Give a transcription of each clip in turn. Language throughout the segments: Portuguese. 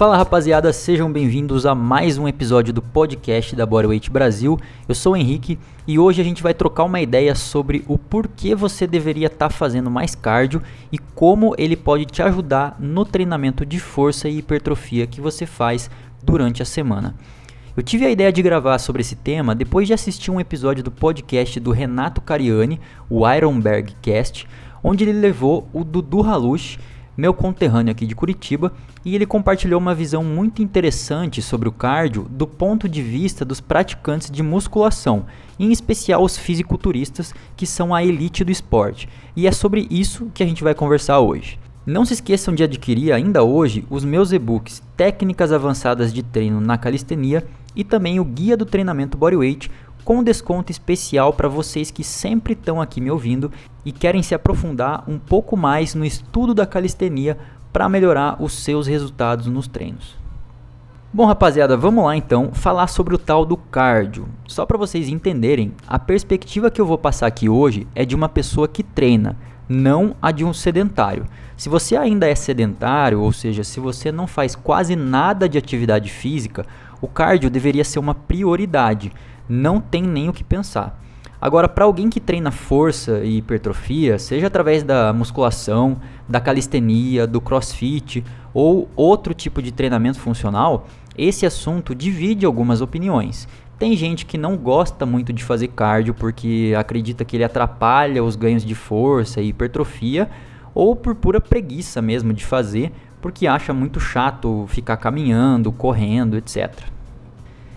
Fala rapaziada, sejam bem-vindos a mais um episódio do podcast da Bodyweight Brasil. Eu sou o Henrique e hoje a gente vai trocar uma ideia sobre o porquê você deveria estar tá fazendo mais cardio e como ele pode te ajudar no treinamento de força e hipertrofia que você faz durante a semana. Eu tive a ideia de gravar sobre esse tema depois de assistir um episódio do podcast do Renato Cariani, o Ironberg Cast, onde ele levou o Dudu Halush meu conterrâneo aqui de Curitiba, e ele compartilhou uma visão muito interessante sobre o cardio do ponto de vista dos praticantes de musculação, em especial os fisiculturistas, que são a elite do esporte. E é sobre isso que a gente vai conversar hoje. Não se esqueçam de adquirir ainda hoje os meus e-books Técnicas Avançadas de Treino na Calistenia e também o Guia do Treinamento Bodyweight, com desconto especial para vocês que sempre estão aqui me ouvindo e querem se aprofundar um pouco mais no estudo da calistenia para melhorar os seus resultados nos treinos. Bom, rapaziada, vamos lá então falar sobre o tal do cardio. Só para vocês entenderem, a perspectiva que eu vou passar aqui hoje é de uma pessoa que treina, não a de um sedentário. Se você ainda é sedentário, ou seja, se você não faz quase nada de atividade física, o cardio deveria ser uma prioridade não tem nem o que pensar. Agora, para alguém que treina força e hipertrofia, seja através da musculação, da calistenia, do crossfit ou outro tipo de treinamento funcional, esse assunto divide algumas opiniões. Tem gente que não gosta muito de fazer cardio porque acredita que ele atrapalha os ganhos de força e hipertrofia, ou por pura preguiça mesmo de fazer, porque acha muito chato ficar caminhando, correndo, etc.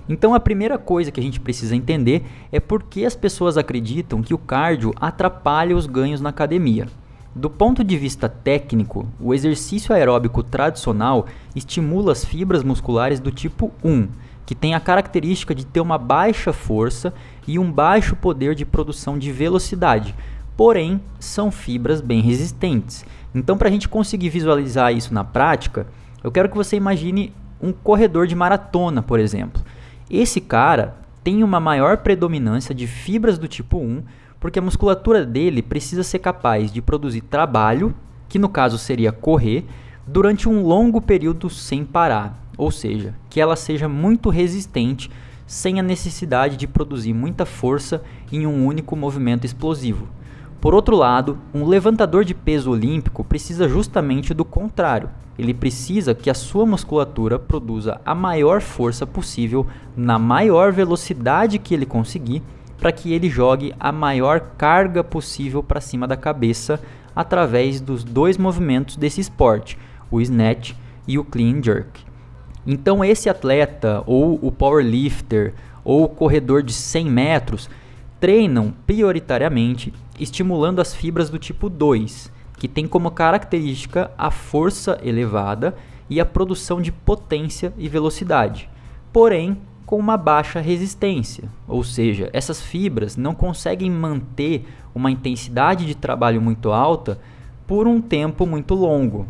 Então a primeira coisa que a gente precisa entender é por que as pessoas acreditam que o cardio atrapalha os ganhos na academia. Do ponto de vista técnico, o exercício aeróbico tradicional estimula as fibras musculares do tipo 1, que tem a característica de ter uma baixa força e um baixo poder de produção de velocidade, porém são fibras bem resistentes. Então, para a gente conseguir visualizar isso na prática, eu quero que você imagine um corredor de maratona, por exemplo. Esse cara tem uma maior predominância de fibras do tipo 1, porque a musculatura dele precisa ser capaz de produzir trabalho, que no caso seria correr, durante um longo período sem parar, ou seja, que ela seja muito resistente sem a necessidade de produzir muita força em um único movimento explosivo. Por outro lado, um levantador de peso olímpico precisa justamente do contrário. Ele precisa que a sua musculatura produza a maior força possível na maior velocidade que ele conseguir para que ele jogue a maior carga possível para cima da cabeça através dos dois movimentos desse esporte, o snatch e o clean jerk. Então esse atleta ou o powerlifter ou o corredor de 100 metros treinam prioritariamente estimulando as fibras do tipo 2, que tem como característica a força elevada e a produção de potência e velocidade, porém com uma baixa resistência, ou seja, essas fibras não conseguem manter uma intensidade de trabalho muito alta por um tempo muito longo.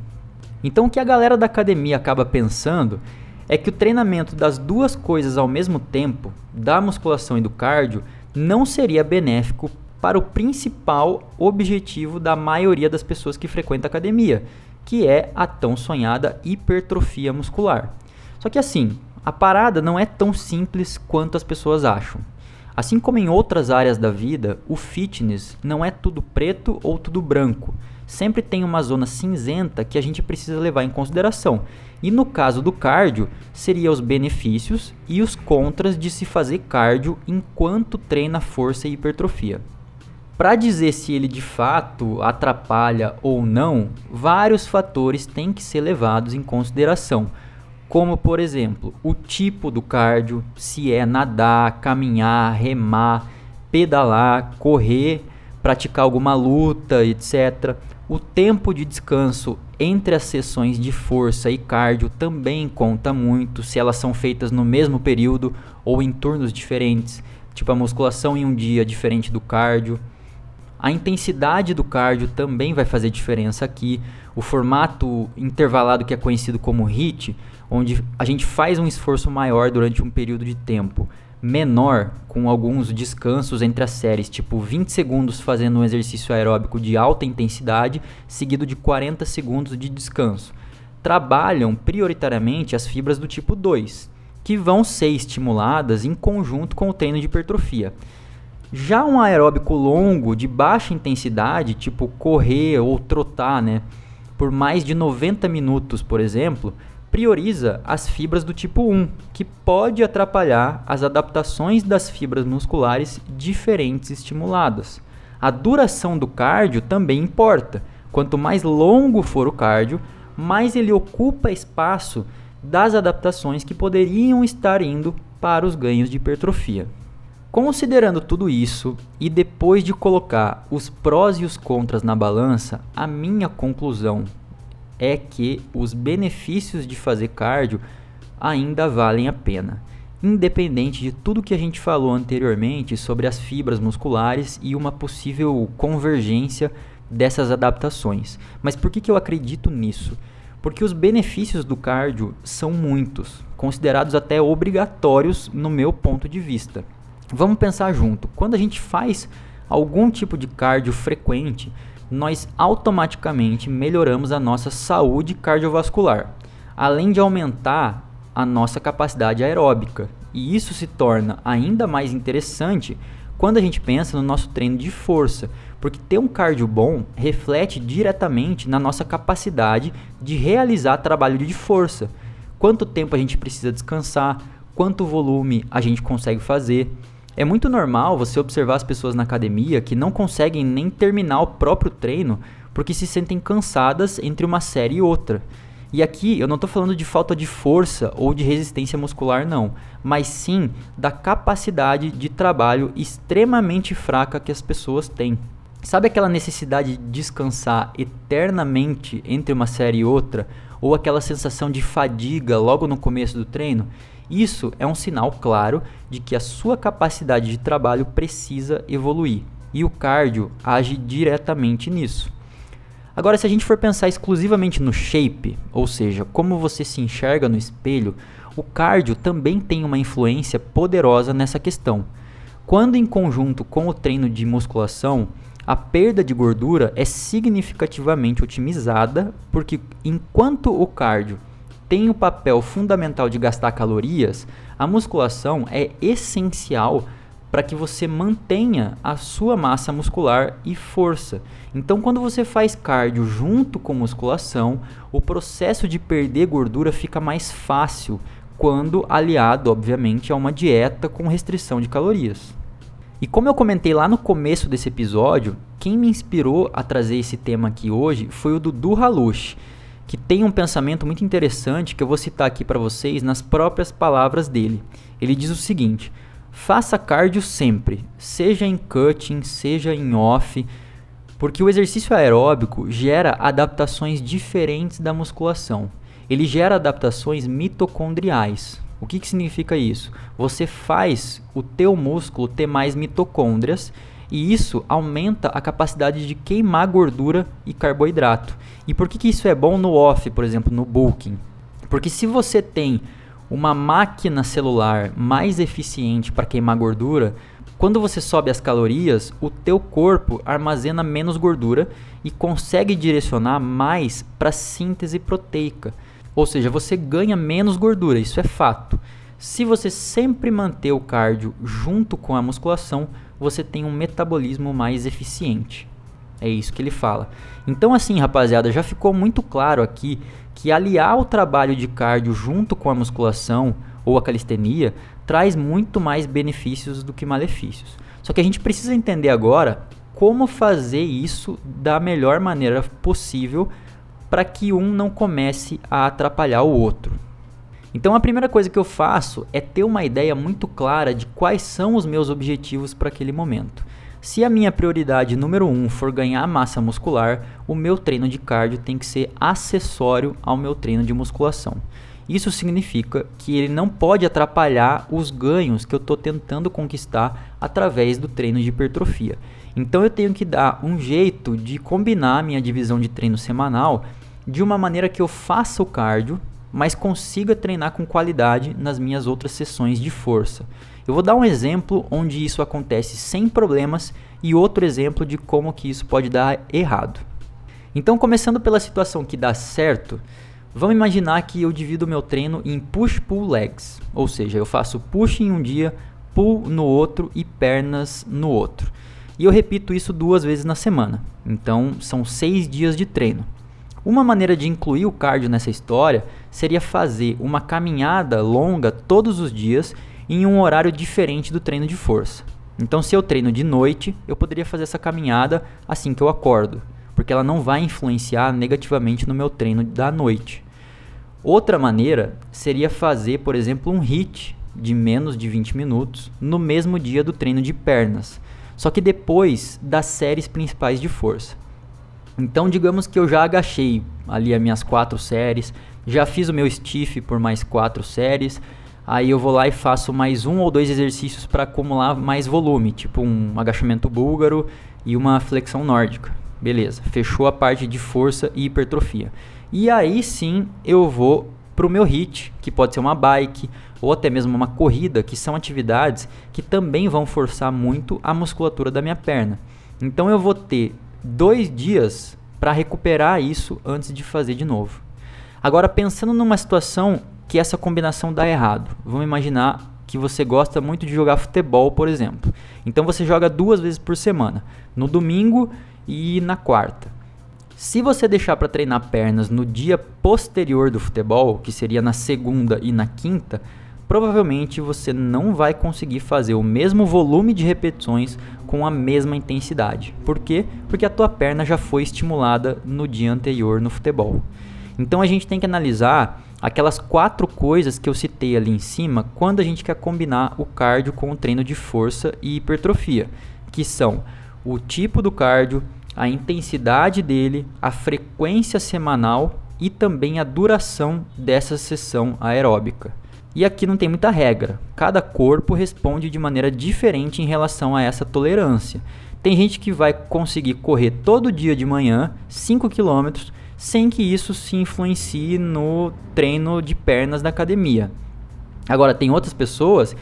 Então o que a galera da academia acaba pensando é que o treinamento das duas coisas ao mesmo tempo, da musculação e do cardio, não seria benéfico para o principal objetivo da maioria das pessoas que frequentam a academia, que é a tão sonhada hipertrofia muscular. Só que assim, a parada não é tão simples quanto as pessoas acham. Assim como em outras áreas da vida, o fitness não é tudo preto ou tudo branco. Sempre tem uma zona cinzenta que a gente precisa levar em consideração. E no caso do cardio, seria os benefícios e os contras de se fazer cardio enquanto treina força e hipertrofia. Para dizer se ele de fato atrapalha ou não, vários fatores têm que ser levados em consideração, como por exemplo, o tipo do cardio, se é nadar, caminhar, remar, pedalar, correr, praticar alguma luta, etc. O tempo de descanso entre as sessões de força e cardio também conta muito, se elas são feitas no mesmo período ou em turnos diferentes, tipo a musculação em um dia diferente do cardio. A intensidade do cardio também vai fazer diferença aqui. O formato intervalado que é conhecido como HIIT, onde a gente faz um esforço maior durante um período de tempo menor, com alguns descansos entre as séries, tipo 20 segundos fazendo um exercício aeróbico de alta intensidade, seguido de 40 segundos de descanso. trabalham prioritariamente as fibras do tipo 2, que vão ser estimuladas em conjunto com o treino de hipertrofia. Já um aeróbico longo de baixa intensidade, tipo correr ou trotar, né, por mais de 90 minutos, por exemplo, prioriza as fibras do tipo 1, que pode atrapalhar as adaptações das fibras musculares diferentes estimuladas. A duração do cardio também importa. Quanto mais longo for o cardio, mais ele ocupa espaço das adaptações que poderiam estar indo para os ganhos de hipertrofia. Considerando tudo isso e depois de colocar os prós e os contras na balança, a minha conclusão é que os benefícios de fazer cardio ainda valem a pena, independente de tudo que a gente falou anteriormente sobre as fibras musculares e uma possível convergência dessas adaptações. Mas por que, que eu acredito nisso? Porque os benefícios do cardio são muitos, considerados até obrigatórios no meu ponto de vista. Vamos pensar junto. Quando a gente faz algum tipo de cardio frequente, nós automaticamente melhoramos a nossa saúde cardiovascular, além de aumentar a nossa capacidade aeróbica. E isso se torna ainda mais interessante quando a gente pensa no nosso treino de força, porque ter um cardio bom reflete diretamente na nossa capacidade de realizar trabalho de força. Quanto tempo a gente precisa descansar, quanto volume a gente consegue fazer. É muito normal você observar as pessoas na academia que não conseguem nem terminar o próprio treino porque se sentem cansadas entre uma série e outra. E aqui eu não estou falando de falta de força ou de resistência muscular, não, mas sim da capacidade de trabalho extremamente fraca que as pessoas têm. Sabe aquela necessidade de descansar eternamente entre uma série e outra? Ou aquela sensação de fadiga logo no começo do treino? Isso é um sinal claro de que a sua capacidade de trabalho precisa evoluir. E o cardio age diretamente nisso. Agora, se a gente for pensar exclusivamente no shape, ou seja, como você se enxerga no espelho, o cardio também tem uma influência poderosa nessa questão. Quando em conjunto com o treino de musculação, a perda de gordura é significativamente otimizada, porque enquanto o cardio tem o papel fundamental de gastar calorias, a musculação é essencial para que você mantenha a sua massa muscular e força. Então, quando você faz cardio junto com musculação, o processo de perder gordura fica mais fácil, quando aliado, obviamente, a uma dieta com restrição de calorias. E como eu comentei lá no começo desse episódio, quem me inspirou a trazer esse tema aqui hoje foi o Dudu Halush que tem um pensamento muito interessante que eu vou citar aqui para vocês nas próprias palavras dele. Ele diz o seguinte: faça cardio sempre, seja em cutting, seja em off, porque o exercício aeróbico gera adaptações diferentes da musculação. Ele gera adaptações mitocondriais. O que, que significa isso? Você faz o teu músculo ter mais mitocôndrias e isso aumenta a capacidade de queimar gordura e carboidrato. E por que, que isso é bom no off, por exemplo, no bulking? Porque se você tem uma máquina celular mais eficiente para queimar gordura, quando você sobe as calorias, o teu corpo armazena menos gordura e consegue direcionar mais para síntese proteica. Ou seja, você ganha menos gordura, isso é fato. Se você sempre manter o cardio junto com a musculação, você tem um metabolismo mais eficiente. É isso que ele fala. Então, assim, rapaziada, já ficou muito claro aqui que aliar o trabalho de cardio junto com a musculação ou a calistenia traz muito mais benefícios do que malefícios. Só que a gente precisa entender agora como fazer isso da melhor maneira possível para que um não comece a atrapalhar o outro. Então a primeira coisa que eu faço é ter uma ideia muito clara de quais são os meus objetivos para aquele momento. Se a minha prioridade número um for ganhar massa muscular, o meu treino de cardio tem que ser acessório ao meu treino de musculação. Isso significa que ele não pode atrapalhar os ganhos que eu estou tentando conquistar através do treino de hipertrofia. Então eu tenho que dar um jeito de combinar minha divisão de treino semanal de uma maneira que eu faça o cardio mas consiga treinar com qualidade nas minhas outras sessões de força. Eu vou dar um exemplo onde isso acontece sem problemas e outro exemplo de como que isso pode dar errado. Então, começando pela situação que dá certo, Vamos imaginar que eu divido meu treino em push-pull legs, ou seja, eu faço push em um dia, pull no outro e pernas no outro. E eu repito isso duas vezes na semana. Então são seis dias de treino. Uma maneira de incluir o cardio nessa história seria fazer uma caminhada longa todos os dias em um horário diferente do treino de força. Então, se eu treino de noite, eu poderia fazer essa caminhada assim que eu acordo, porque ela não vai influenciar negativamente no meu treino da noite. Outra maneira seria fazer, por exemplo, um HIIT de menos de 20 minutos no mesmo dia do treino de pernas, só que depois das séries principais de força. Então, digamos que eu já agachei ali as minhas quatro séries, já fiz o meu stiff por mais quatro séries, aí eu vou lá e faço mais um ou dois exercícios para acumular mais volume, tipo um agachamento búlgaro e uma flexão nórdica. Beleza, fechou a parte de força e hipertrofia. E aí sim eu vou para o meu HIT, que pode ser uma bike ou até mesmo uma corrida, que são atividades que também vão forçar muito a musculatura da minha perna. Então eu vou ter dois dias para recuperar isso antes de fazer de novo. Agora, pensando numa situação que essa combinação dá errado, vamos imaginar que você gosta muito de jogar futebol, por exemplo. Então você joga duas vezes por semana, no domingo e na quarta. Se você deixar para treinar pernas no dia posterior do futebol, que seria na segunda e na quinta, provavelmente você não vai conseguir fazer o mesmo volume de repetições com a mesma intensidade. Por quê? Porque a tua perna já foi estimulada no dia anterior no futebol. Então a gente tem que analisar aquelas quatro coisas que eu citei ali em cima quando a gente quer combinar o cardio com o treino de força e hipertrofia, que são o tipo do cardio, a intensidade dele, a frequência semanal e também a duração dessa sessão aeróbica. E aqui não tem muita regra. Cada corpo responde de maneira diferente em relação a essa tolerância. Tem gente que vai conseguir correr todo dia de manhã 5 km sem que isso se influencie no treino de pernas da academia. Agora, tem outras pessoas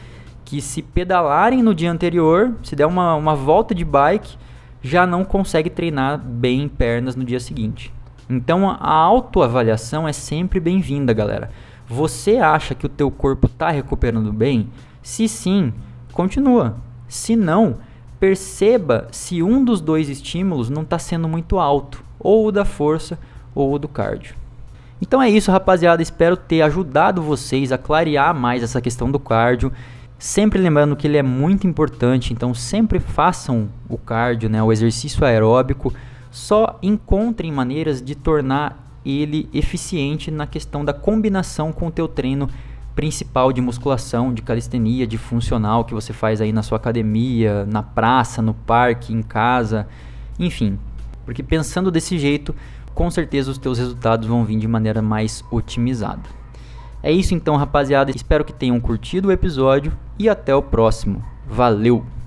que, se pedalarem no dia anterior, se der uma, uma volta de bike, já não consegue treinar bem pernas no dia seguinte. Então, a autoavaliação é sempre bem-vinda, galera. Você acha que o teu corpo está recuperando bem? Se sim, continua. Se não, perceba se um dos dois estímulos não está sendo muito alto, ou o da força ou o do cardio. Então é isso, rapaziada. Espero ter ajudado vocês a clarear mais essa questão do cardio. Sempre lembrando que ele é muito importante, então sempre façam o cardio, né, o exercício aeróbico. Só encontrem maneiras de tornar ele eficiente na questão da combinação com o teu treino principal de musculação, de calistenia, de funcional que você faz aí na sua academia, na praça, no parque, em casa, enfim. Porque pensando desse jeito, com certeza os teus resultados vão vir de maneira mais otimizada. É isso então, rapaziada. Espero que tenham curtido o episódio e até o próximo. Valeu!